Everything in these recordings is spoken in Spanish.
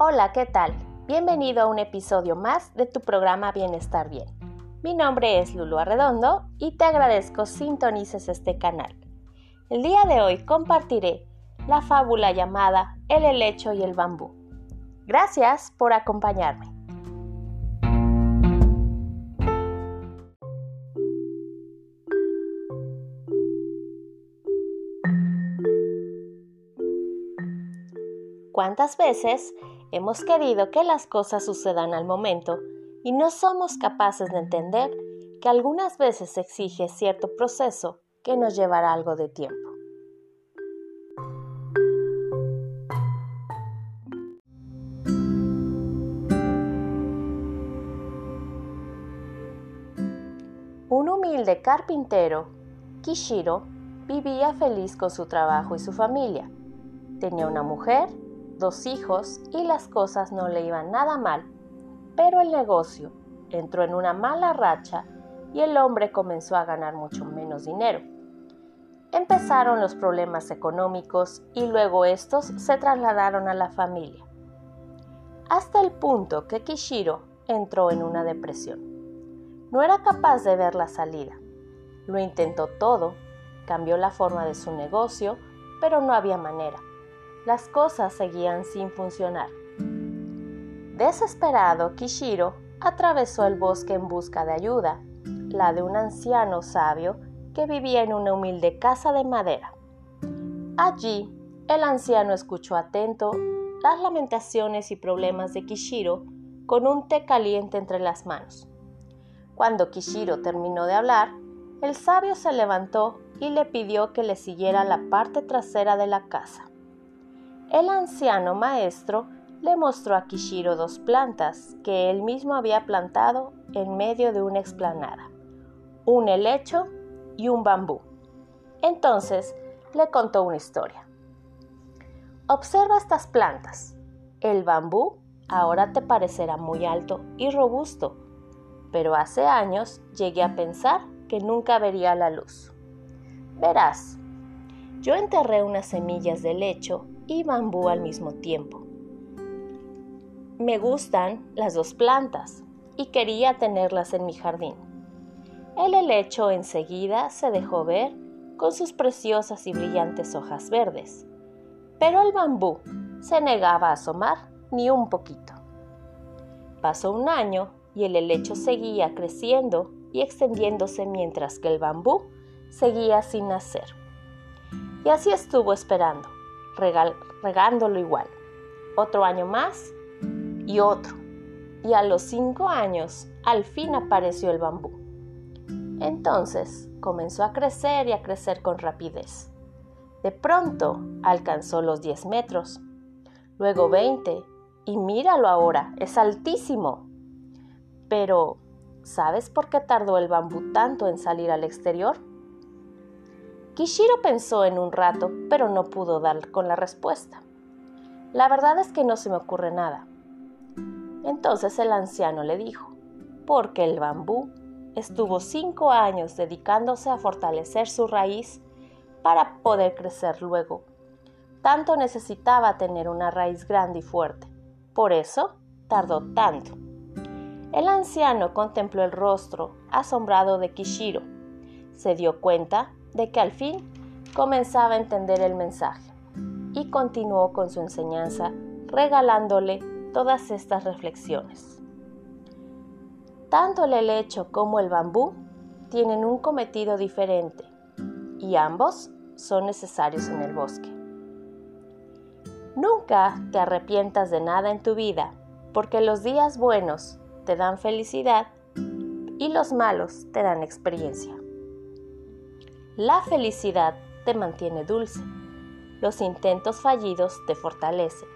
Hola, ¿qué tal? Bienvenido a un episodio más de tu programa Bienestar Bien. Mi nombre es Lulu Arredondo y te agradezco sintonices este canal. El día de hoy compartiré la fábula llamada El helecho y el bambú. Gracias por acompañarme. ¿Cuántas veces hemos querido que las cosas sucedan al momento y no somos capaces de entender que algunas veces exige cierto proceso que nos llevará algo de tiempo? Un humilde carpintero, Kishiro, vivía feliz con su trabajo y su familia. Tenía una mujer dos hijos y las cosas no le iban nada mal, pero el negocio entró en una mala racha y el hombre comenzó a ganar mucho menos dinero. Empezaron los problemas económicos y luego estos se trasladaron a la familia, hasta el punto que Kishiro entró en una depresión. No era capaz de ver la salida. Lo intentó todo, cambió la forma de su negocio, pero no había manera las cosas seguían sin funcionar. Desesperado, Kishiro atravesó el bosque en busca de ayuda, la de un anciano sabio que vivía en una humilde casa de madera. Allí, el anciano escuchó atento las lamentaciones y problemas de Kishiro con un té caliente entre las manos. Cuando Kishiro terminó de hablar, el sabio se levantó y le pidió que le siguiera la parte trasera de la casa. El anciano maestro le mostró a Kishiro dos plantas que él mismo había plantado en medio de una explanada, un helecho y un bambú. Entonces le contó una historia. Observa estas plantas. El bambú ahora te parecerá muy alto y robusto, pero hace años llegué a pensar que nunca vería la luz. Verás, yo enterré unas semillas de lecho y bambú al mismo tiempo. Me gustan las dos plantas y quería tenerlas en mi jardín. El helecho enseguida se dejó ver con sus preciosas y brillantes hojas verdes, pero el bambú se negaba a asomar ni un poquito. Pasó un año y el helecho seguía creciendo y extendiéndose mientras que el bambú seguía sin nacer. Y así estuvo esperando, regándolo igual. Otro año más y otro. Y a los cinco años al fin apareció el bambú. Entonces comenzó a crecer y a crecer con rapidez. De pronto alcanzó los 10 metros, luego 20 y míralo ahora, es altísimo. Pero, ¿sabes por qué tardó el bambú tanto en salir al exterior? Kishiro pensó en un rato, pero no pudo dar con la respuesta. La verdad es que no se me ocurre nada. Entonces el anciano le dijo, porque el bambú estuvo cinco años dedicándose a fortalecer su raíz para poder crecer luego. Tanto necesitaba tener una raíz grande y fuerte. Por eso tardó tanto. El anciano contempló el rostro asombrado de Kishiro. Se dio cuenta de que al fin comenzaba a entender el mensaje y continuó con su enseñanza regalándole todas estas reflexiones. Tanto el helecho como el bambú tienen un cometido diferente y ambos son necesarios en el bosque. Nunca te arrepientas de nada en tu vida, porque los días buenos te dan felicidad y los malos te dan experiencia. La felicidad te mantiene dulce. Los intentos fallidos te fortalecen.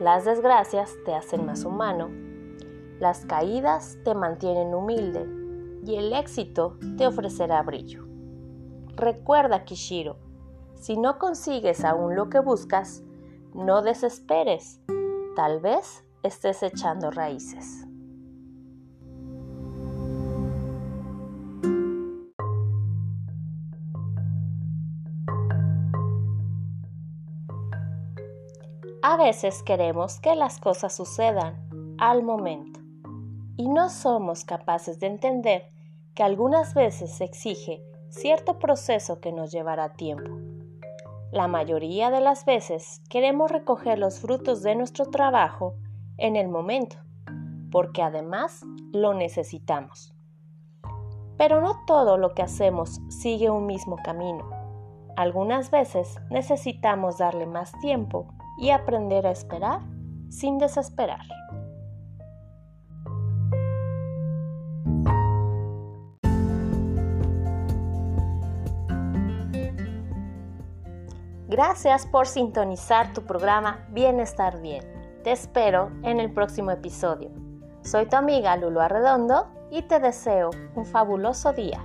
Las desgracias te hacen más humano. Las caídas te mantienen humilde y el éxito te ofrecerá brillo. Recuerda, Kishiro, si no consigues aún lo que buscas, no desesperes. Tal vez estés echando raíces. A veces queremos que las cosas sucedan al momento y no somos capaces de entender que algunas veces se exige cierto proceso que nos llevará tiempo. La mayoría de las veces queremos recoger los frutos de nuestro trabajo en el momento, porque además lo necesitamos. Pero no todo lo que hacemos sigue un mismo camino. Algunas veces necesitamos darle más tiempo y aprender a esperar sin desesperar. Gracias por sintonizar tu programa Bienestar Bien. Te espero en el próximo episodio. Soy tu amiga Lulu Arredondo y te deseo un fabuloso día.